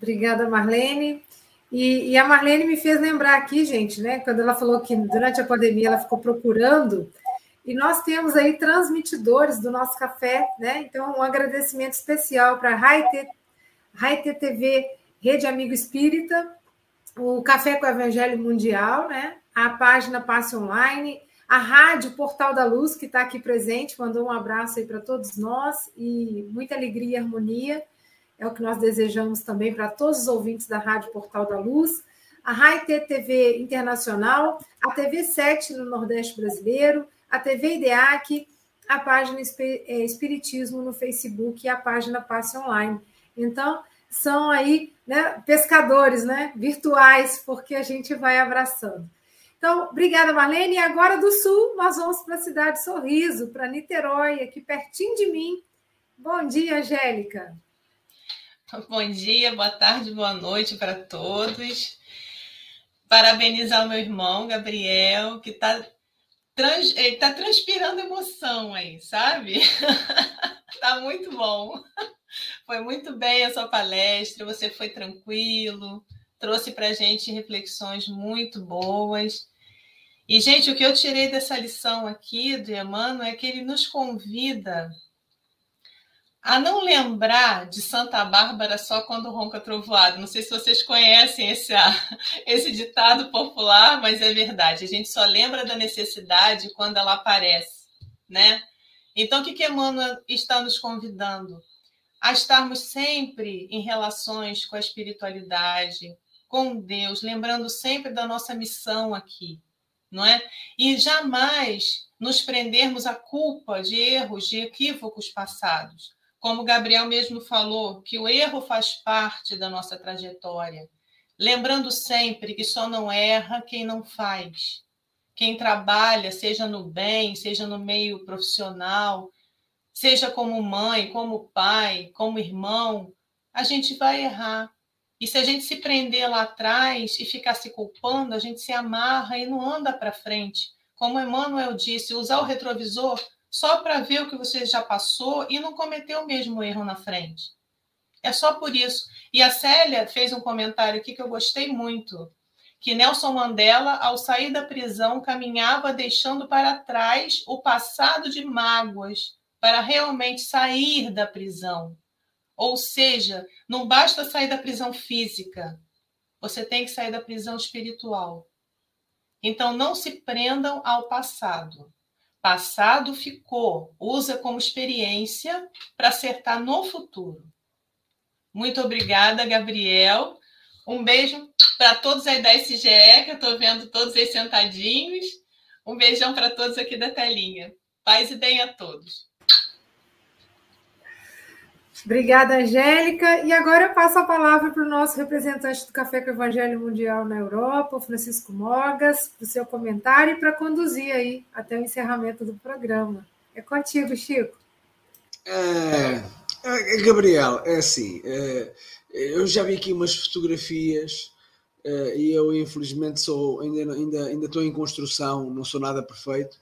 Obrigada, Marlene. E, e, a Marlene me fez lembrar aqui, gente, né? Quando ela falou que durante a pandemia ela ficou procurando, e nós temos aí transmitidores do nosso café, né? Então, um agradecimento especial para a Raite TV, Rede Amigo Espírita, o Café com o Evangelho Mundial, né? a página Passe Online, a Rádio Portal da Luz, que está aqui presente, mandou um abraço aí para todos nós e muita alegria e harmonia. É o que nós desejamos também para todos os ouvintes da Rádio Portal da Luz. A Raite TV Internacional, a TV 7 no Nordeste Brasileiro, a TV IDEAC, a página é, Espiritismo no Facebook e a página Passe Online. Então, são aí né, pescadores né, virtuais, porque a gente vai abraçando. Então, obrigada, Marlene. E agora do Sul, nós vamos para a cidade Sorriso, para Niterói, aqui pertinho de mim. Bom dia, Angélica. Bom dia, boa tarde, boa noite para todos. Parabenizar o meu irmão, Gabriel, que está trans, tá transpirando emoção aí, sabe? tá muito bom. Foi muito bem a sua palestra, você foi tranquilo, trouxe para a gente reflexões muito boas. E, gente, o que eu tirei dessa lição aqui do Emmanuel é que ele nos convida a não lembrar de Santa Bárbara só quando ronca trovoado. Não sei se vocês conhecem esse, esse ditado popular, mas é verdade. A gente só lembra da necessidade quando ela aparece, né? Então, o que, que Emmanuel está nos convidando? A estarmos sempre em relações com a espiritualidade, com Deus, lembrando sempre da nossa missão aqui, não é? E jamais nos prendermos à culpa de erros, de equívocos passados. Como Gabriel mesmo falou, que o erro faz parte da nossa trajetória. Lembrando sempre que só não erra quem não faz. Quem trabalha, seja no bem, seja no meio profissional, seja como mãe, como pai, como irmão, a gente vai errar. E se a gente se prender lá atrás e ficar se culpando, a gente se amarra e não anda para frente. Como Emmanuel disse, usar o retrovisor só para ver o que você já passou e não cometer o mesmo erro na frente. É só por isso. E a Célia fez um comentário aqui que eu gostei muito, que Nelson Mandela, ao sair da prisão, caminhava deixando para trás o passado de mágoas para realmente sair da prisão. Ou seja, não basta sair da prisão física, você tem que sair da prisão espiritual. Então, não se prendam ao passado. Passado ficou, usa como experiência para acertar no futuro. Muito obrigada, Gabriel. Um beijo para todos aí da SGE, que eu estou vendo todos aí sentadinhos. Um beijão para todos aqui da telinha. Paz e bem a todos. Obrigada, Angélica. E agora eu passo a palavra para o nosso representante do Café com o Evangelho Mundial na Europa, Francisco Mogas, para o seu comentário e para conduzir aí até o encerramento do programa. É contigo, Chico. É, é Gabriel, é assim, é, eu já vi aqui umas fotografias é, e eu infelizmente sou ainda, ainda, ainda estou em construção, não sou nada perfeito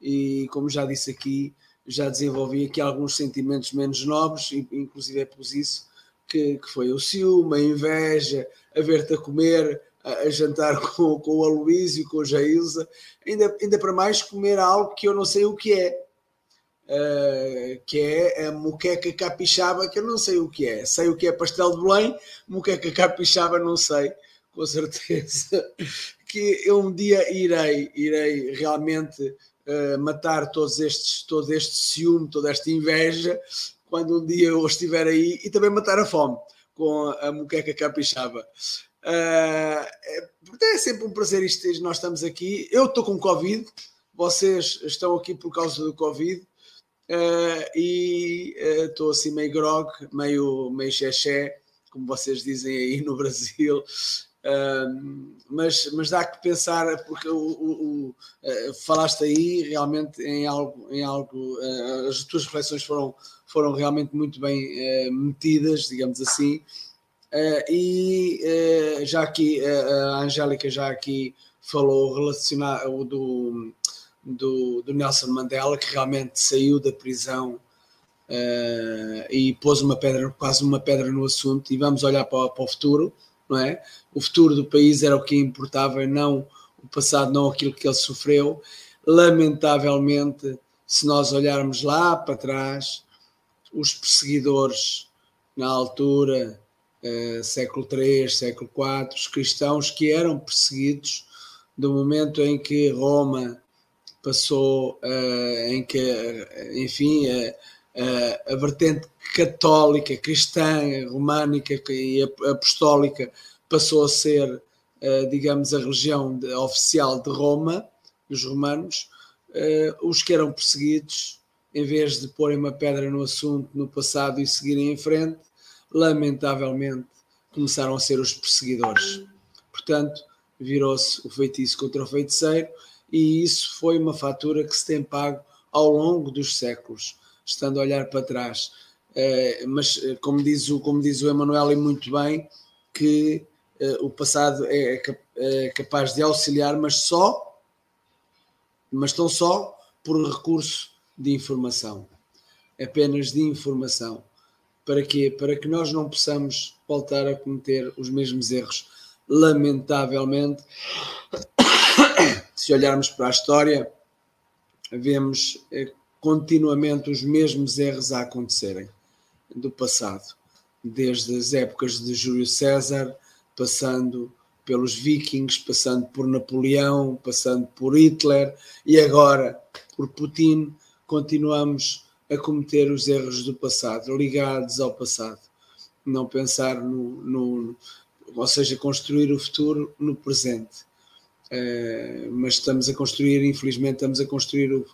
e como já disse aqui, já desenvolvi aqui alguns sentimentos menos nobres, inclusive é por isso que, que foi o ciúme, a inveja, a ver-te a comer, a, a, jantar com, com o Aloísio, com a Jailza, ainda, ainda para mais comer algo que eu não sei o que é. Uh, que é a moqueca capixaba, que eu não sei o que é. Sei o que é pastel de Belém, moqueca capixaba não sei, com certeza. que eu um dia irei, irei realmente uh, matar todos estes, todo este ciúme, toda esta inveja, quando um dia eu estiver aí, e também matar a fome com a, a moqueca capixaba. Uh, é, é sempre um prazer isto, nós estamos aqui. Eu estou com Covid, vocês estão aqui por causa do Covid. Uh, e estou uh, assim meio grog, meio, meio xexé, como vocês dizem aí no Brasil, mas, mas dá que pensar, porque o, o, o, eh, falaste aí realmente em algo, em algo uh, as tuas reflexões foram, foram realmente muito bem uh, metidas, digamos assim. Uh, e já aqui, a Angélica já aqui falou relacionado do, do, do, Nelson Mandela, que realmente saiu da prisão e pôs uma pedra, quase uma pedra no assunto, e vamos olhar para, para o futuro não é? O futuro do país era o que importava, não o passado, não aquilo que ele sofreu. Lamentavelmente, se nós olharmos lá para trás, os perseguidores na altura, eh, século III, século IV, os cristãos que eram perseguidos do momento em que Roma passou, eh, em que, enfim, a, a, a vertente católica, cristã, românica e apostólica passou a ser, eh, digamos, a religião oficial de Roma, os romanos, eh, os que eram perseguidos, em vez de porem uma pedra no assunto no passado e seguirem em frente, lamentavelmente começaram a ser os perseguidores. Portanto, virou-se o feitiço contra o feiticeiro e isso foi uma fatura que se tem pago ao longo dos séculos, estando a olhar para trás. Eh, mas, como diz, o, como diz o Emanuel, e muito bem, que o passado é, é capaz de auxiliar, mas só, mas tão só por recurso de informação, apenas de informação. Para quê? Para que nós não possamos voltar a cometer os mesmos erros. Lamentavelmente, se olharmos para a história, vemos eh, continuamente os mesmos erros a acontecerem do passado, desde as épocas de Júlio César, passando pelos vikings, passando por Napoleão, passando por Hitler e agora por Putin, continuamos a cometer os erros do passado, ligados ao passado. Não pensar no, no ou seja, construir o futuro no presente. Uh, mas estamos a construir, infelizmente, estamos a construir o,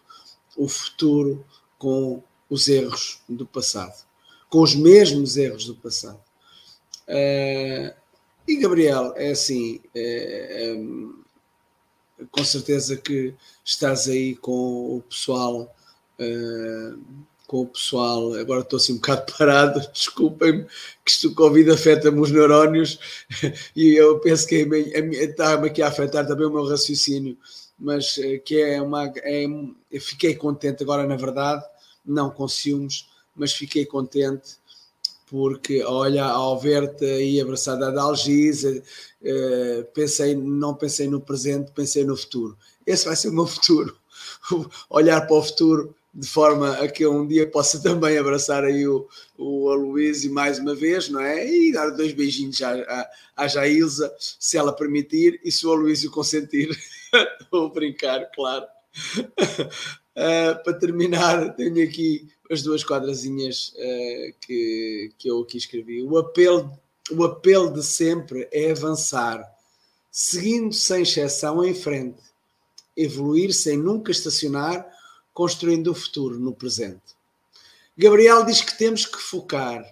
o futuro com os erros do passado, com os mesmos erros do passado. Uh, e Gabriel, é assim, é, é, com certeza que estás aí com o pessoal, uh, com o pessoal, agora estou assim um bocado parado, desculpem-me, que isto Covid afeta-me os neurónios e eu penso que está-me aqui a afetar também o meu raciocínio, mas uh, que é uma. É, fiquei contente agora, na verdade, não com ciúmes, mas fiquei contente porque olha, ao ver-te aí abraçada da Algisa, uh, pensei, não pensei no presente, pensei no futuro. Esse vai ser o meu futuro. Olhar para o futuro de forma a que eu um dia possa também abraçar aí o, o Aloysio mais uma vez, não é? E dar dois beijinhos à, à, à Jailza, se ela permitir, e se o Aloysio consentir. Vou brincar, claro. Uh, para terminar, tenho aqui as duas quadrazinhas uh, que, que eu aqui escrevi. O apelo, o apelo de sempre é avançar, seguindo sem exceção em frente, evoluir sem nunca estacionar, construindo o futuro no presente. Gabriel diz que temos que focar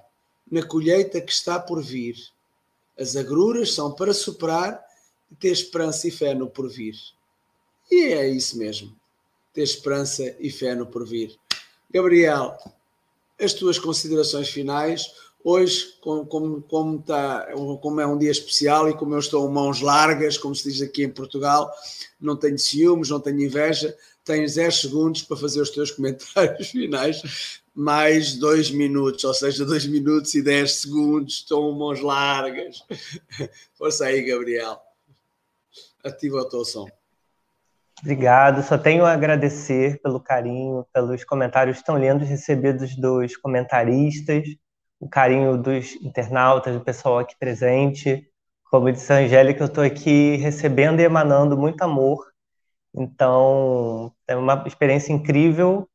na colheita que está por vir. As agruras são para superar ter esperança e fé no porvir. E é isso mesmo. Ter esperança e fé no porvir. Gabriel, as tuas considerações finais. Hoje, como, como, tá, como é um dia especial e como eu estou mãos largas, como se diz aqui em Portugal, não tenho ciúmes, não tenho inveja, tens 10 segundos para fazer os teus comentários finais, mais 2 minutos, ou seja, 2 minutos e 10 segundos, estou mãos largas. Força aí, Gabriel. Ativa o teu som. Obrigado, só tenho a agradecer pelo carinho, pelos comentários tão lindos recebidos dos comentaristas, o carinho dos internautas, do pessoal aqui presente. Como disse a Angélica, eu estou aqui recebendo e emanando muito amor. Então, é uma experiência incrível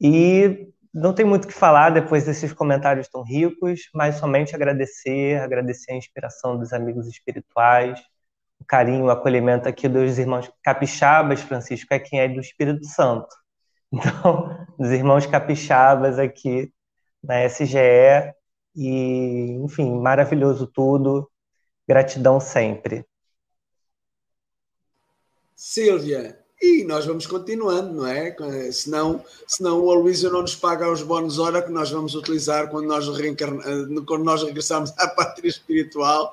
e não tem muito o que falar depois desses comentários tão ricos, mas somente agradecer, agradecer a inspiração dos amigos espirituais, o carinho, o acolhimento aqui dos irmãos capixabas, Francisco, é quem é do Espírito Santo. Então, dos irmãos capixabas aqui na SGE, e, enfim, maravilhoso tudo, gratidão sempre. Silvia, e nós vamos continuando, não é? Senão, senão o Aloysio não nos paga os bónus hora que nós vamos utilizar quando nós, reencarna... quando nós regressamos à pátria espiritual.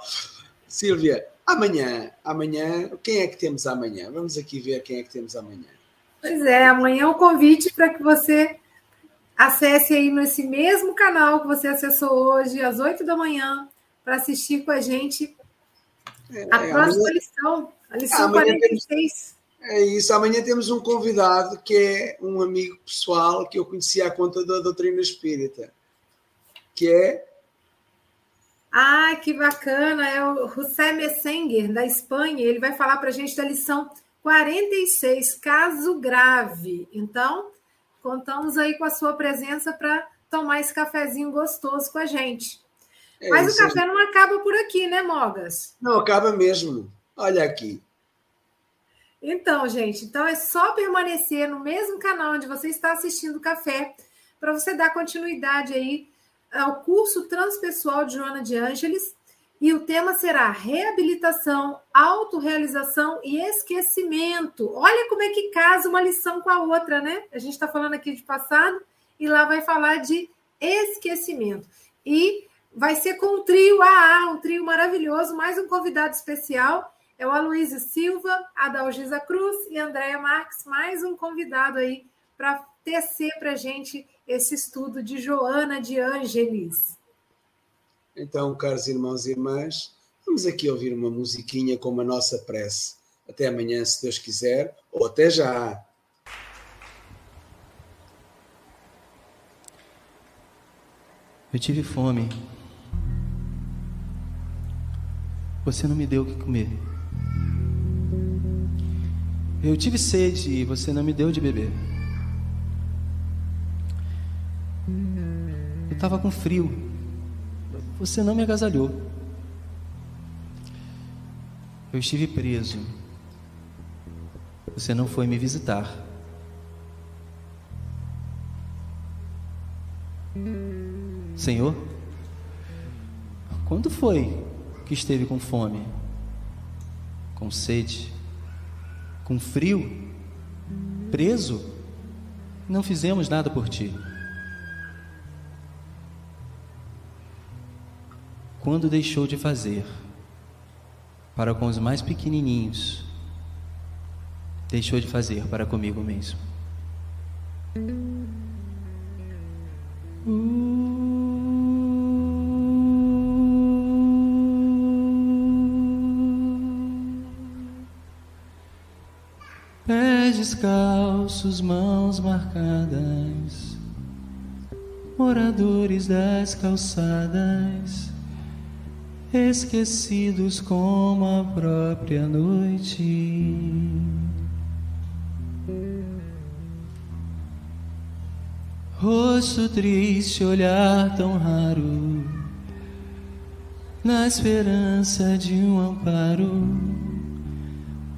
Silvia, Amanhã, amanhã, quem é que temos amanhã? Vamos aqui ver quem é que temos amanhã. Pois é, amanhã é um convite para que você acesse aí nesse mesmo canal que você acessou hoje, às 8 da manhã, para assistir com a gente é, a próxima amanhã, lição, a lição 46. Temos, é isso, amanhã temos um convidado que é um amigo pessoal que eu conhecia a conta da doutrina espírita, que é ah, que bacana! É o José Messenger, da Espanha. Ele vai falar para a gente da lição 46, caso grave. Então, contamos aí com a sua presença para tomar esse cafezinho gostoso com a gente. É Mas o café não acaba por aqui, né, Mogas? Não, acaba mesmo. Olha aqui. Então, gente, então é só permanecer no mesmo canal onde você está assistindo o café para você dar continuidade aí ao curso transpessoal de Joana de Ângeles e o tema será reabilitação, autorrealização e esquecimento. Olha como é que casa uma lição com a outra, né? A gente está falando aqui de passado e lá vai falar de esquecimento. E vai ser com o trio AA, um trio maravilhoso, mais um convidado especial. É o Aloysio Silva, a Dalgisa Cruz e Andréia Marques, mais um convidado aí para tecer para a gente esse estudo de Joana de Ângeles. Então, caros irmãos e irmãs, vamos aqui ouvir uma musiquinha com a nossa prece. Até amanhã, se Deus quiser, ou até já. Eu tive fome. Você não me deu o que comer. Eu tive sede e você não me deu de beber. Estava com frio. Você não me agasalhou. Eu estive preso. você não foi me visitar. Senhor, quando foi que esteve com fome, com sede, com frio, preso? Não fizemos nada por ti. Quando deixou de fazer para com os mais pequenininhos, deixou de fazer para comigo mesmo. Pés descalços, mãos marcadas, moradores das calçadas, esquecidos como a própria noite. Rosto triste, olhar tão raro, na esperança de um amparo.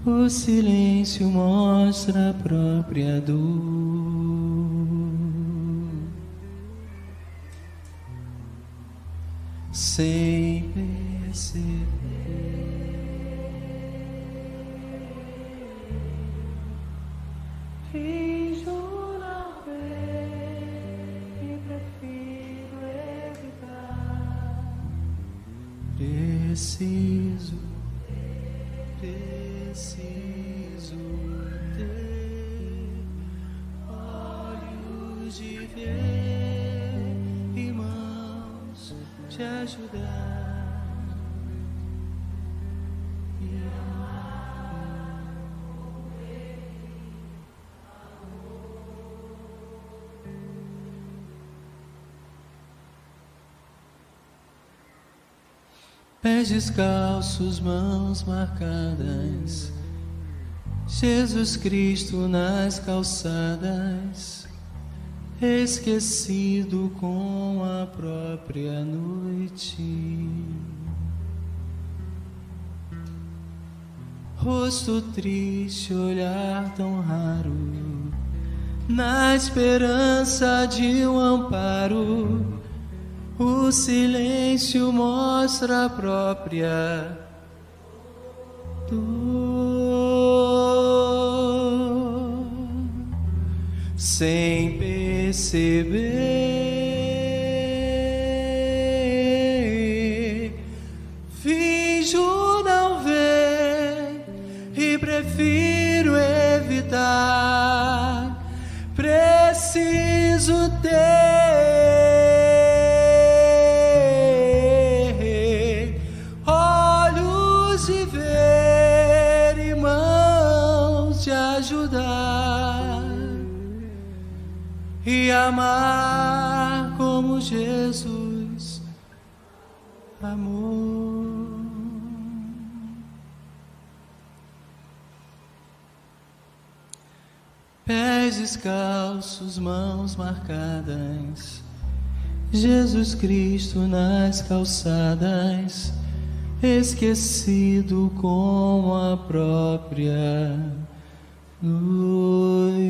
O silêncio mostra a própria dor. Sem Pés descalços, mãos marcadas, Jesus Cristo nas calçadas, esquecido com a própria noite. Rosto triste, olhar tão raro, na esperança de um amparo. O silêncio mostra a própria dor, sem perceber. Descalços, mãos marcadas, Jesus Cristo nas calçadas, esquecido com a própria noite.